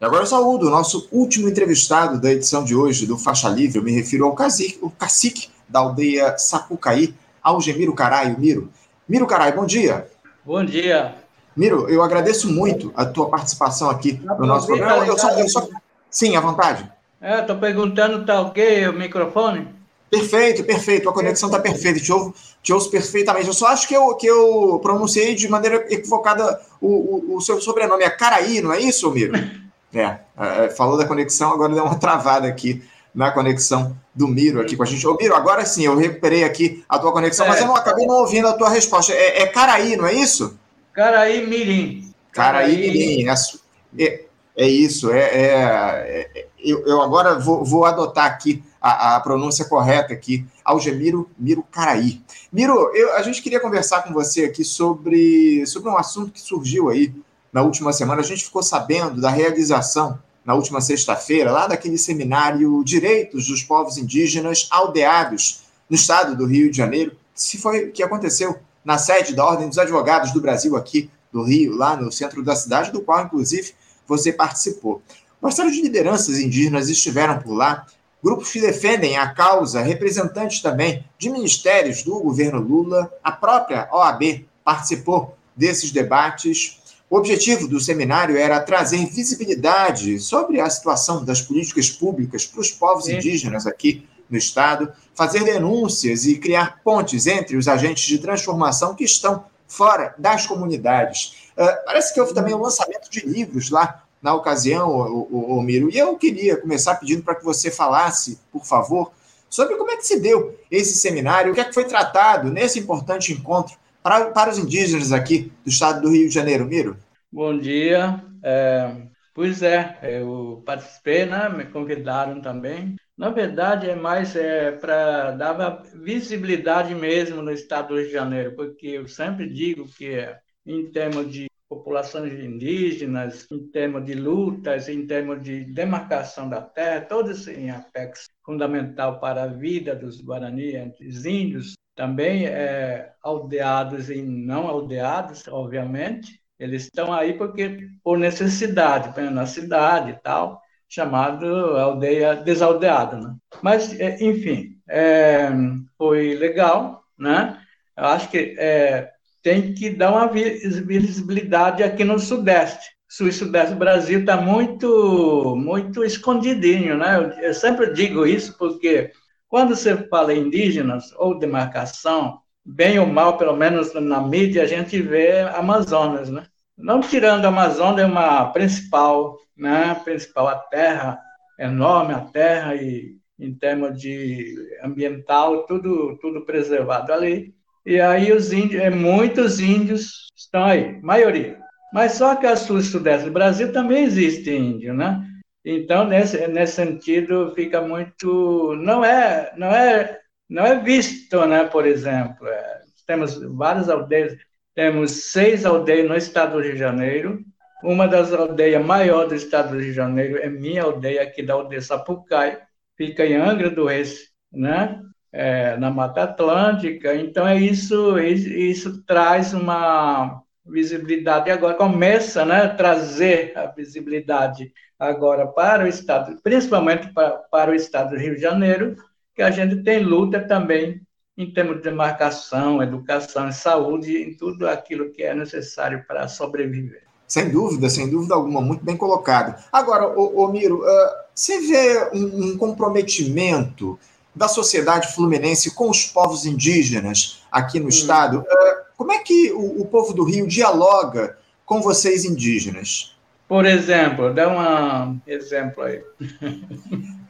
E agora eu saúdo o nosso último entrevistado da edição de hoje do Faixa Livre. Eu me refiro ao cacique, o cacique da aldeia Sapucaí, Algemiro Caraio. Miro. Miro Caraio, bom dia. Bom dia. Miro, eu agradeço muito a tua participação aqui no nosso programa. Eu só, eu só... Sim, à vontade. É, estou perguntando, tá ok o microfone? Perfeito, perfeito. A conexão está perfeita. Te ouço, te ouço perfeitamente. Eu só acho que eu, que eu pronunciei de maneira equivocada o, o, o seu sobrenome. É Caraí, não é isso, Miro? É, é, falou da conexão, agora deu uma travada aqui na conexão do Miro aqui com a gente. Ô, Miro, agora sim, eu recuperei aqui a tua conexão, é. mas eu não acabei não ouvindo a tua resposta. É, é Caraí, não é isso? Caraí Mirim. Caraí, Caraí Mirim. É, é, é isso. É, é, é eu, eu, agora vou, vou adotar aqui a, a, pronúncia correta aqui. Algemiro Miro Caraí. Miro, eu, a gente queria conversar com você aqui sobre, sobre um assunto que surgiu aí na última semana, a gente ficou sabendo da realização, na última sexta-feira, lá daquele seminário Direitos dos Povos Indígenas Aldeados, no estado do Rio de Janeiro, se foi que aconteceu na sede da Ordem dos Advogados do Brasil, aqui do Rio, lá no centro da cidade, do qual, inclusive, você participou. Uma série de lideranças indígenas estiveram por lá, grupos que defendem a causa, representantes também de ministérios do governo Lula, a própria OAB participou desses debates. O objetivo do seminário era trazer visibilidade sobre a situação das políticas públicas para os povos Sim. indígenas aqui no Estado, fazer denúncias e criar pontes entre os agentes de transformação que estão fora das comunidades. Uh, parece que houve também o um lançamento de livros lá na ocasião, o, o, o Miro, e eu queria começar pedindo para que você falasse, por favor, sobre como é que se deu esse seminário, o que é que foi tratado nesse importante encontro para, para os indígenas aqui do estado do Rio de Janeiro. Miro? Bom dia. É, pois é, eu participei, né? me convidaram também. Na verdade, é mais é, para dar visibilidade mesmo no estado do Rio de Janeiro, porque eu sempre digo que, em termos de populações indígenas, em termos de lutas, em termos de demarcação da terra, todos em aspectos fundamental para a vida dos Guarani, entre os índios, também é, aldeados e não aldeados, obviamente. Eles estão aí porque por necessidade, na cidade e tal, chamado aldeia desaldeada, né? Mas, é, enfim, é, foi legal, né? Eu acho que é, tem que dar uma visibilidade aqui no Sudeste. Sul e Sudeste do Brasil está muito, muito escondidinho, né? Eu, eu sempre digo isso porque quando você fala indígenas ou demarcação, bem ou mal, pelo menos na mídia, a gente vê Amazonas, né? Não tirando a Amazônia, é uma principal, né? Principal a terra, enorme a terra e em termos de ambiental, tudo, tudo preservado ali. E aí os índios, é, muitos índios estão aí, maioria. Mas só que a sul e sudeste do Brasil também existe índio, né? Então, nesse, nesse sentido, fica muito. Não é, não é, não é visto, né? por exemplo. É, temos várias aldeias, temos seis aldeias no estado do Rio de Janeiro. Uma das aldeias maiores do estado do Rio de Janeiro é minha aldeia, aqui da aldeia Sapucai, fica em Angra do Reis, né? É, na Mata Atlântica. Então, é isso, isso traz uma visibilidade. agora começa né, a trazer a visibilidade agora para o Estado, principalmente para, para o Estado do Rio de Janeiro, que a gente tem luta também em termos de demarcação, educação e saúde, em tudo aquilo que é necessário para sobreviver. Sem dúvida, sem dúvida alguma, muito bem colocado. Agora, ô, ô Miro, uh, você vê um, um, comprometimento da sociedade fluminense com os povos indígenas aqui no hum. estado? Uh, como é que o, o povo do Rio dialoga com vocês indígenas? Por exemplo, dá um exemplo aí.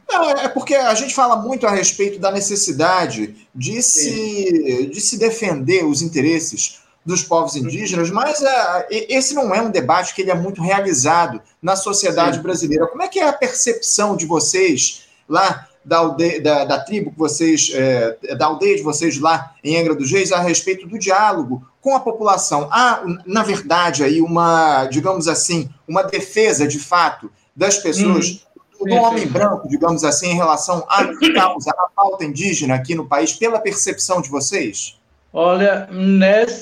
Não, é porque a gente fala muito a respeito da necessidade de se, de se defender os interesses dos povos indígenas, mas uh, esse não é um debate que ele é muito realizado na sociedade Sim. brasileira. Como é que é a percepção de vocês lá da, aldeia, da, da tribo que vocês, é, da aldeia de vocês lá em Angra dos Reis a respeito do diálogo com a população. Há, na verdade, aí uma, digamos assim, uma defesa de fato das pessoas, hum, do homem branco, digamos assim, em relação à causa, à pauta indígena aqui no país, pela percepção de vocês? Olha,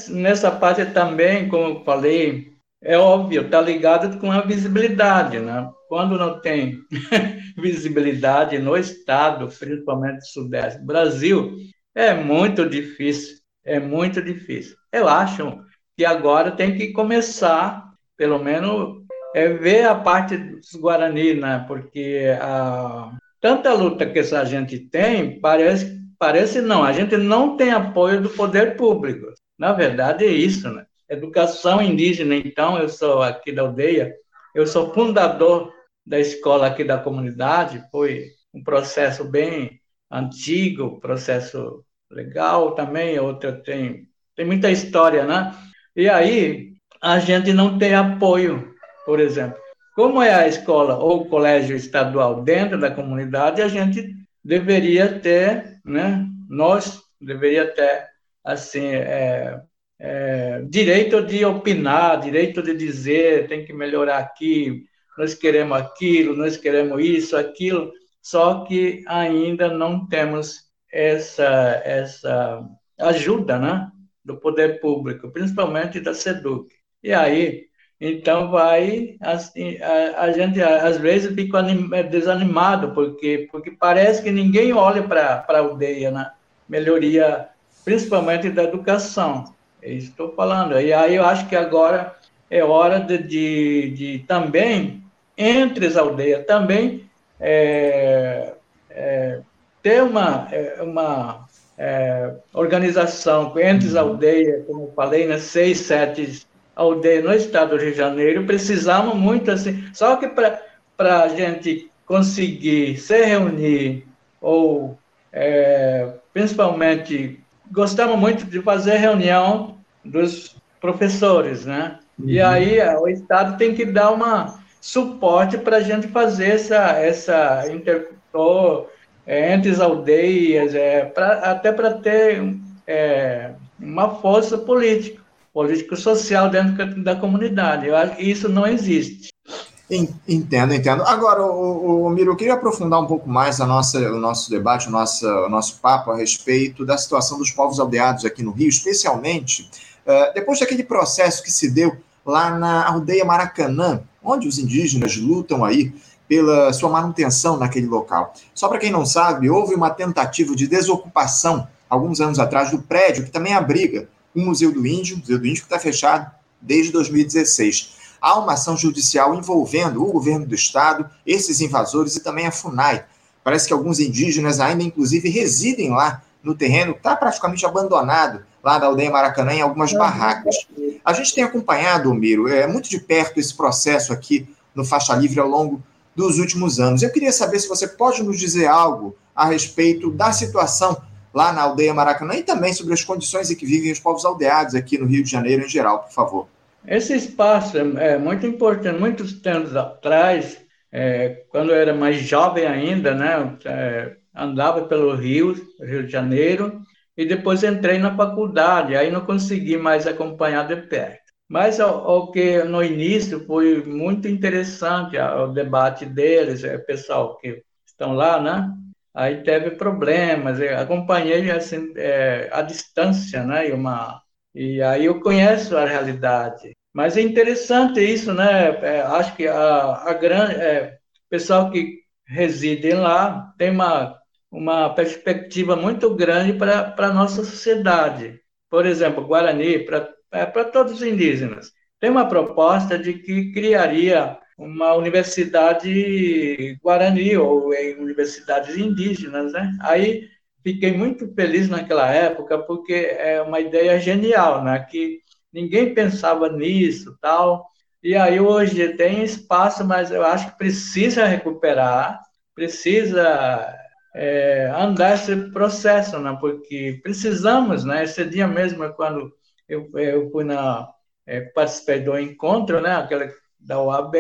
nessa parte também, como eu falei, é óbvio, está ligado com a visibilidade, né? Quando não tem visibilidade no estado, principalmente no Sudeste, Brasil, é muito difícil, é muito difícil. Eu acho que agora tem que começar, pelo menos, é ver a parte dos Guarani, né? Porque a tanta luta que essa gente tem, parece parece não, a gente não tem apoio do poder público. Na verdade é isso, né? Educação indígena, então, eu sou aqui da aldeia, eu sou fundador da escola aqui da comunidade, foi um processo bem antigo, processo legal também, outra tem, tem muita história, né? E aí a gente não tem apoio, por exemplo. Como é a escola ou colégio estadual dentro da comunidade, a gente deveria ter, né? Nós deveria ter assim é, é, direito de opinar, direito de dizer, tem que melhorar aqui, nós queremos aquilo, nós queremos isso, aquilo, só que ainda não temos essa, essa ajuda né, do poder público, principalmente da SEDUC. E aí, então vai, assim, a, a gente às vezes fica desanimado, porque, porque parece que ninguém olha para a aldeia, né? melhoria, principalmente da educação. É isso que estou falando. E aí eu acho que agora é hora de, de, de também, entre as aldeias, também é, é, ter uma, é, uma é, organização entre as aldeias, como eu falei, né, seis, sete aldeias no estado do Rio de Janeiro, precisamos muito assim. Só que para a gente conseguir se reunir, ou é, principalmente gostamos muito de fazer reunião dos professores, né? Uhum. E aí o Estado tem que dar uma suporte para a gente fazer essa essa intertor é, entre as aldeias, é, pra, até para ter é, uma força política, político-social dentro da comunidade. Eu acho que isso não existe. Entendo, entendo. Agora, o, o Miro, eu queria aprofundar um pouco mais a nossa, o nosso debate, o nosso, o nosso papo a respeito da situação dos povos aldeados aqui no Rio, especialmente uh, depois daquele processo que se deu lá na aldeia Maracanã, onde os indígenas lutam aí pela sua manutenção naquele local. Só para quem não sabe, houve uma tentativa de desocupação alguns anos atrás do prédio que também abriga o Museu do Índio, o Museu do Índio que está fechado desde 2016 há uma ação judicial envolvendo o governo do estado, esses invasores e também a FUNAI. Parece que alguns indígenas ainda, inclusive, residem lá no terreno, está praticamente abandonado, lá da aldeia Maracanã, em algumas barracas. A gente tem acompanhado, Miro, é, muito de perto esse processo aqui no Faixa Livre ao longo dos últimos anos. Eu queria saber se você pode nos dizer algo a respeito da situação lá na aldeia Maracanã e também sobre as condições em que vivem os povos aldeados aqui no Rio de Janeiro em geral, por favor. Esse espaço é, é muito importante. Muitos anos atrás, é, quando eu era mais jovem ainda, né, é, andava pelo Rio, Rio de Janeiro, e depois entrei na faculdade, aí não consegui mais acompanhar de perto. Mas o, que no início foi muito interessante o debate deles, é, pessoal que estão lá, né? Aí teve problemas, acompanhei assim é, a distância, né? E uma e aí eu conheço a realidade. Mas é interessante isso, né? É, acho que a, a grande é, pessoal que reside lá tem uma, uma perspectiva muito grande para a nossa sociedade. Por exemplo, Guarani, para é, todos os indígenas, tem uma proposta de que criaria uma universidade Guarani ou em universidades indígenas, né? Aí fiquei muito feliz naquela época porque é uma ideia genial, né? Que ninguém pensava nisso, tal. E aí hoje tem espaço, mas eu acho que precisa recuperar, precisa é, andar esse processo, né? Porque precisamos, né? Esse dia mesmo quando eu, eu fui na é, participei do encontro, né? Aquela da OAB.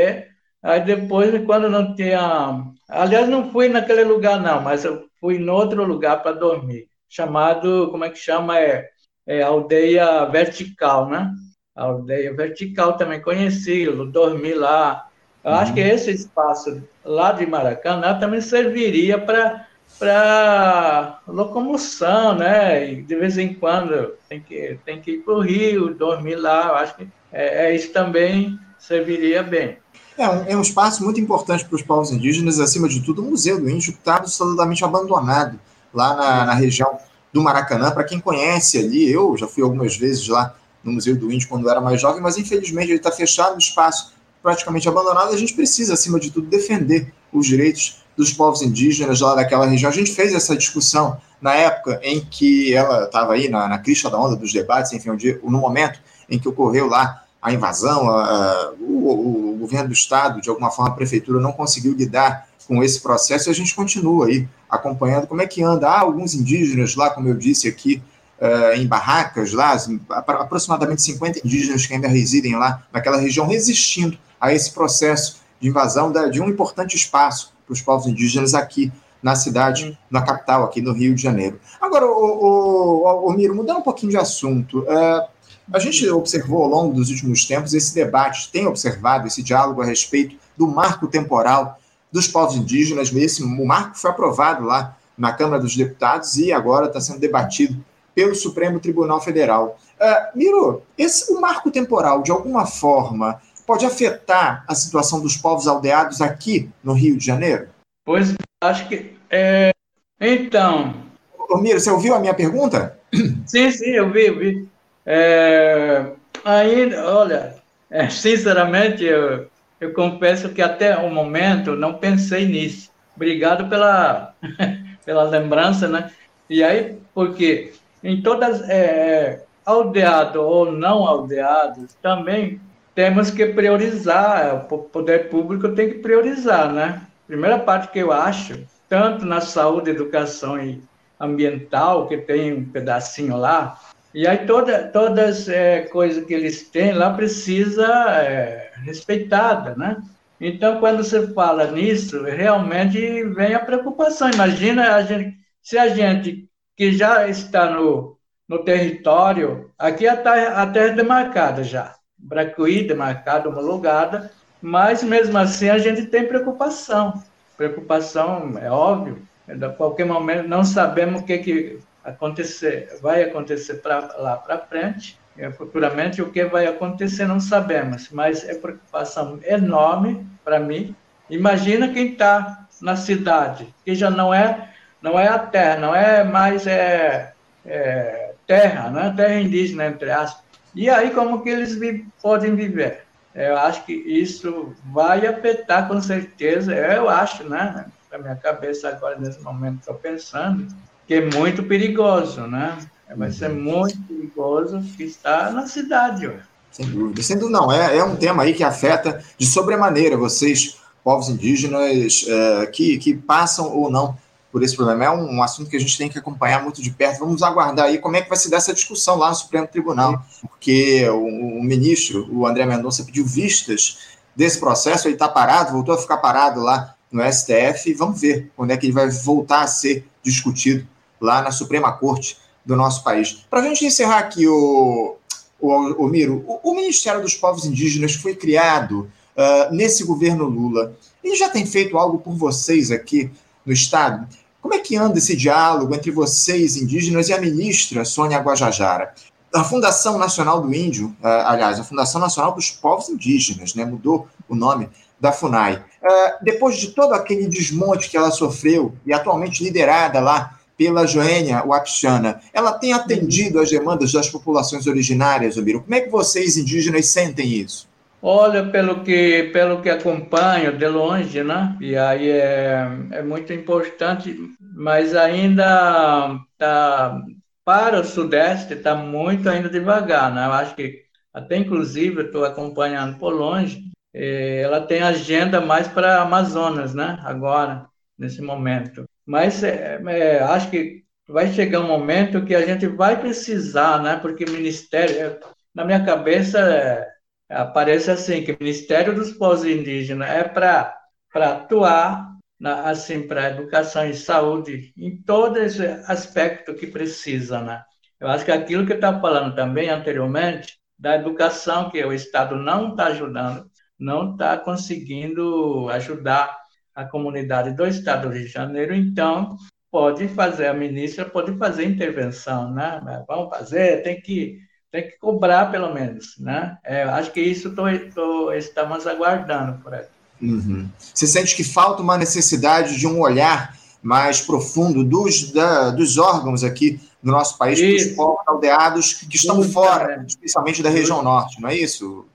Aí depois, quando não tinha, aliás, não fui naquele lugar não, mas eu fui em outro lugar para dormir, chamado, como é que chama? É, é Aldeia Vertical, né? Aldeia Vertical também conheci, eu dormi lá. Eu uhum. acho que uhum. esse espaço lá de Maracanã também serviria para para locomoção, né? E de vez em quando tem que tem que ir para o Rio, dormir lá. Eu acho que é, é isso também serviria bem. É um, é um espaço muito importante para os povos indígenas, acima de tudo, o Museu do Índio está absolutamente abandonado lá na, na região do Maracanã. Para quem conhece ali, eu já fui algumas vezes lá no Museu do Índio quando era mais jovem, mas infelizmente ele está fechado, o espaço praticamente abandonado. A gente precisa, acima de tudo, defender os direitos dos povos indígenas lá daquela região. A gente fez essa discussão na época em que ela estava aí na, na crista da onda dos debates, enfim, no momento em que ocorreu lá a invasão, a, a, o, o, governo do estado, de alguma forma a prefeitura não conseguiu lidar com esse processo e a gente continua aí acompanhando como é que anda. Há alguns indígenas lá, como eu disse aqui, uh, em barracas lá, aproximadamente 50 indígenas que ainda residem lá naquela região, resistindo a esse processo de invasão da, de um importante espaço para os povos indígenas aqui na cidade, na capital, aqui no Rio de Janeiro. Agora, o, o, o, o Miro, mudando um pouquinho de assunto, uh, a gente observou ao longo dos últimos tempos esse debate, tem observado esse diálogo a respeito do marco temporal dos povos indígenas. Esse, o marco foi aprovado lá na Câmara dos Deputados e agora está sendo debatido pelo Supremo Tribunal Federal. Uh, Miro, esse, o marco temporal, de alguma forma, pode afetar a situação dos povos aldeados aqui no Rio de Janeiro? Pois, acho que. É... Então. Ô, Miro, você ouviu a minha pergunta? Sim, sim, eu vi, eu vi. É... Aí, olha, é, sinceramente, eu, eu confesso que até o momento não pensei nisso. Obrigado pela, pela lembrança, né? E aí, porque em todas, é, aldeado ou não aldeados, também temos que priorizar, o poder público tem que priorizar, né? Primeira parte que eu acho, tanto na saúde, educação e ambiental, que tem um pedacinho lá, e aí toda, todas é, coisas que eles têm lá precisa é, respeitada, né? Então, quando você fala nisso, realmente vem a preocupação. Imagina a gente, se a gente que já está no, no território, aqui a terra, a terra é demarcada já, Bracuí demarcada, homologada, mas mesmo assim a gente tem preocupação. Preocupação, é óbvio, a qualquer momento não sabemos o que, que acontecer, vai acontecer pra, lá para frente, é, futuramente o que vai acontecer não sabemos, mas é preocupação enorme para mim. Imagina quem está na cidade, que já não é não é a terra, não é mais é, é terra, né? terra indígena, entre aspas. E aí, como que eles vi, podem viver? Eu acho que isso vai afetar com certeza, eu acho, né? Na minha cabeça agora, nesse momento, estou pensando, que é muito perigoso, né? Vai ser uhum. muito perigoso que está na cidade. Ué. Sem dúvida. Sem dúvida, não. É, é um tema aí que afeta de sobremaneira vocês, povos indígenas, é, que, que passam ou não por esse problema. É um, um, assunto que a gente tem que acompanhar muito de perto. Vamos aguardar aí como é que vai se dar essa discussão lá no Supremo Tribunal, porque o, o ministro, o André Mendonça, pediu vistas desse processo, ele está parado, voltou a ficar parado lá no STF, vamos ver quando é que ele vai voltar a ser discutido lá na Suprema Corte do nosso país. Para a gente encerrar aqui, o, o, o Miro, o, o, Ministério dos Povos Indígenas foi criado uh, nesse governo Lula. Ele já tem feito algo por vocês aqui no Estado? Como é que anda esse diálogo entre vocês, indígenas, e a ministra Sônia Guajajara? A Fundação Nacional do Índio, uh, aliás, a Fundação Nacional dos Povos Indígenas, né, mudou o nome da FUNAI. Uh, depois de todo aquele desmonte que ela sofreu, e atualmente liderada lá pela Joênia Wapichana, ela tem atendido às demandas das populações originárias, Obiro? Como é que vocês, indígenas, sentem isso? Olha, pelo que, pelo que acompanho de longe, né? E aí é, é muito importante, mas ainda tá, para o Sudeste está muito ainda devagar, né? Eu acho que até inclusive estou acompanhando por longe, eh, ela tem agenda mais para Amazonas, né? Agora, nesse momento. Mas é, é, acho que vai chegar um momento que a gente vai precisar, né? Porque Ministério, na minha cabeça, é, aparece assim, que Ministério dos Povos Indígenas é para atuar na, assim, para educação e saúde, em todo esse aspecto que precisa, né? Eu acho que aquilo que eu estava falando também anteriormente, da educação, que o Estado não está ajudando, não está conseguindo ajudar a comunidade do Estado do Rio de Janeiro, então pode fazer, a ministra pode fazer intervenção, né? Vamos fazer, tem que tem que cobrar pelo menos, né? É, acho que isso tô, tô, estamos aguardando por aqui. Uhum. Você sente que falta uma necessidade de um olhar mais profundo dos, da, dos órgãos aqui no nosso país, dos povos aldeados que estão isso, fora, é. especialmente da região norte, não é isso?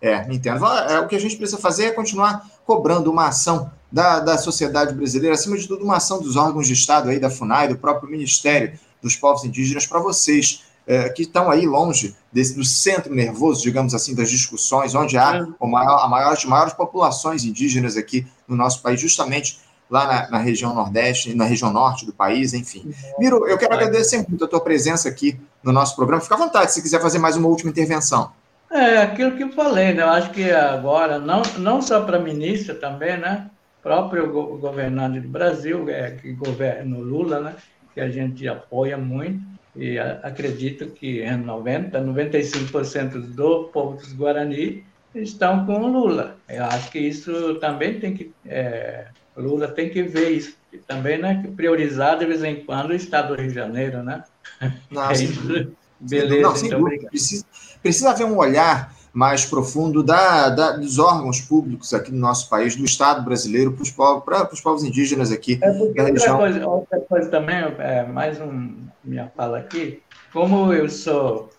É, entendo. É, o que a gente precisa fazer é continuar cobrando uma ação da, da sociedade brasileira, acima de tudo, uma ação dos órgãos de Estado, aí, da FUNAI, do próprio Ministério dos Povos Indígenas, para vocês é, que estão aí longe desse, do centro nervoso, digamos assim, das discussões, onde há é. o maior, a maior, as maiores populações indígenas aqui no nosso país, justamente lá na, na, região Nordeste, na região Norte do país, enfim. Miro, eu quero agradecer muito a tua presença aqui no nosso programa. Fica à vontade se quiser fazer mais uma última intervenção. É, aquilo que eu falei, né? Eu acho que agora, não, não só para a ministra também, né? Próprio go governante do Brasil, é, que governa o Lula, né? Que a gente apoia muito e a, acredito que 90, 95% do povo dos Guarani estão com o Lula. Eu acho que isso também tem que é, Lula tem que ver isso também, né? Priorizar de vez em quando o Estado do Rio de Janeiro, né? Nossa, é isso. Beleza, não, então, obrigado. Precisa, precisa haver um olhar mais profundo da, da, dos órgãos públicos aqui no nosso país, do Estado brasileiro, para os povos, para os povos indígenas aqui é outra região. Coisa, outra coisa também, é, mais um, minha fala aqui, como eu sou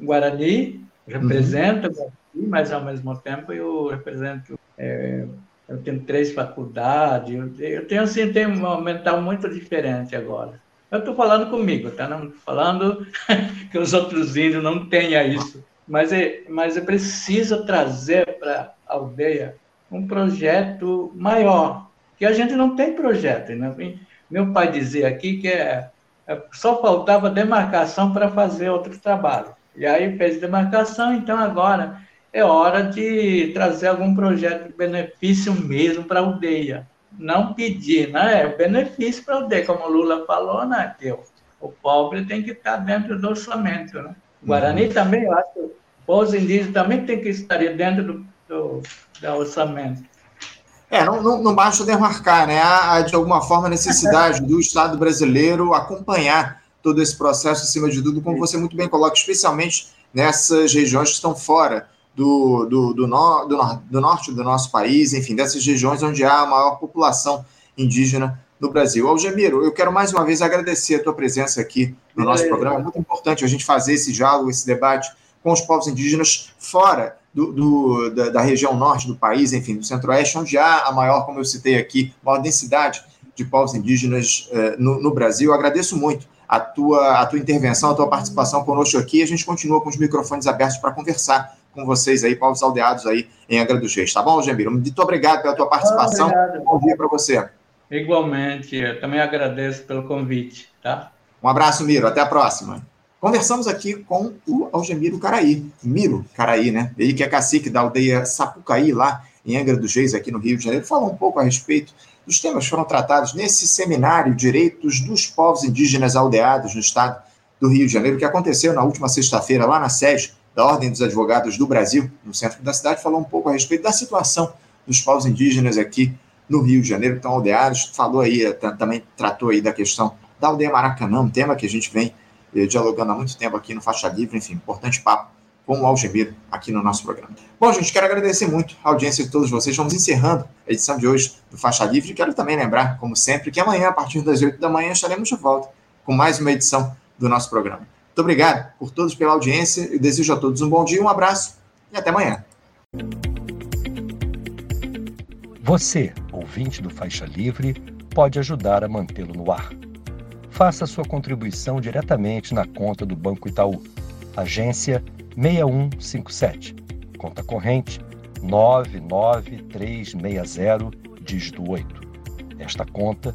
Guarani, represento uhum. Guarani, mas ao mesmo tempo eu represento, é, eu tenho três faculdades, eu, eu tenho assim, tenho um mental muito diferente agora. Eu estou falando comigo, tá? Não falando que os outros índios não tenham isso. Mas é, mas é preciso trazer para a aldeia um projeto maior, que a gente não tem projeto. Né? Meu pai dizia aqui que é, é, só faltava demarcação para fazer outro trabalho. E aí fez demarcação, então agora é hora de trazer algum projeto de benefício mesmo para a aldeia não pedir, né? É benefício para o D, como o Lula falou, né? Que o, o pobre tem que estar dentro do orçamento, né? O Guarani uhum. também, eu acho que os indígenas também tem que estar dentro do, do, do orçamento. É, não, não, não, basta demarcar, né? Há, de alguma forma, necessidade do Estado brasileiro acompanhar todo esse processo, acima de tudo, como você muito bem coloca, especialmente nessas regiões que estão fora do, do, do, no, do, do, norte do nosso país, enfim, dessas regiões onde há a maior população indígena no Brasil. Algemiro, eu quero mais uma vez agradecer a tua presença aqui no nosso programa. É muito importante a gente fazer esse diálogo, esse debate com os povos indígenas fora do, do da, da, região norte do país, enfim, do centro-oeste, onde há a maior, como eu citei aqui, maior densidade de povos indígenas eh, no, no Brasil. Eu agradeço muito a tua, a tua intervenção, a tua participação conosco aqui. A gente continua com os microfones abertos para conversar com vocês aí, povos aldeados aí em Angra dos Reis, tá bom, Gemiro? Muito obrigado pela tua participação. Obrigado. Bom dia para você. Igualmente, eu também agradeço pelo convite, tá? Um abraço, Miro, até a próxima. Conversamos aqui com o Algemiro Caraí, Miro Caraí, né? Ele que é cacique da aldeia Sapucaí, lá em Angra dos Reis, aqui no Rio de Janeiro, falou um pouco a respeito dos temas que foram tratados nesse seminário Direitos dos Povos Indígenas Aldeados no estado do Rio de Janeiro, que aconteceu na última sexta-feira lá na sede da Ordem dos Advogados do Brasil, no centro da cidade, falou um pouco a respeito da situação dos povos indígenas aqui no Rio de Janeiro, que estão aldeados, falou aí, também tratou aí da questão da aldeia Maracanã, um tema que a gente vem eh, dialogando há muito tempo aqui no Faixa Livre, enfim, importante papo com o Algemiro aqui no nosso programa. Bom, gente, quero agradecer muito a audiência de todos vocês. Vamos encerrando a edição de hoje do Faixa Livre. Quero também lembrar, como sempre, que amanhã, a partir das 8 da manhã, estaremos de volta com mais uma edição do nosso programa. Muito obrigado por todos pela audiência. Eu desejo a todos um bom dia, um abraço e até amanhã. Você, ouvinte do Faixa Livre, pode ajudar a mantê-lo no ar. Faça sua contribuição diretamente na conta do Banco Itaú, agência 6157, conta corrente 99360, dígito 8. Esta conta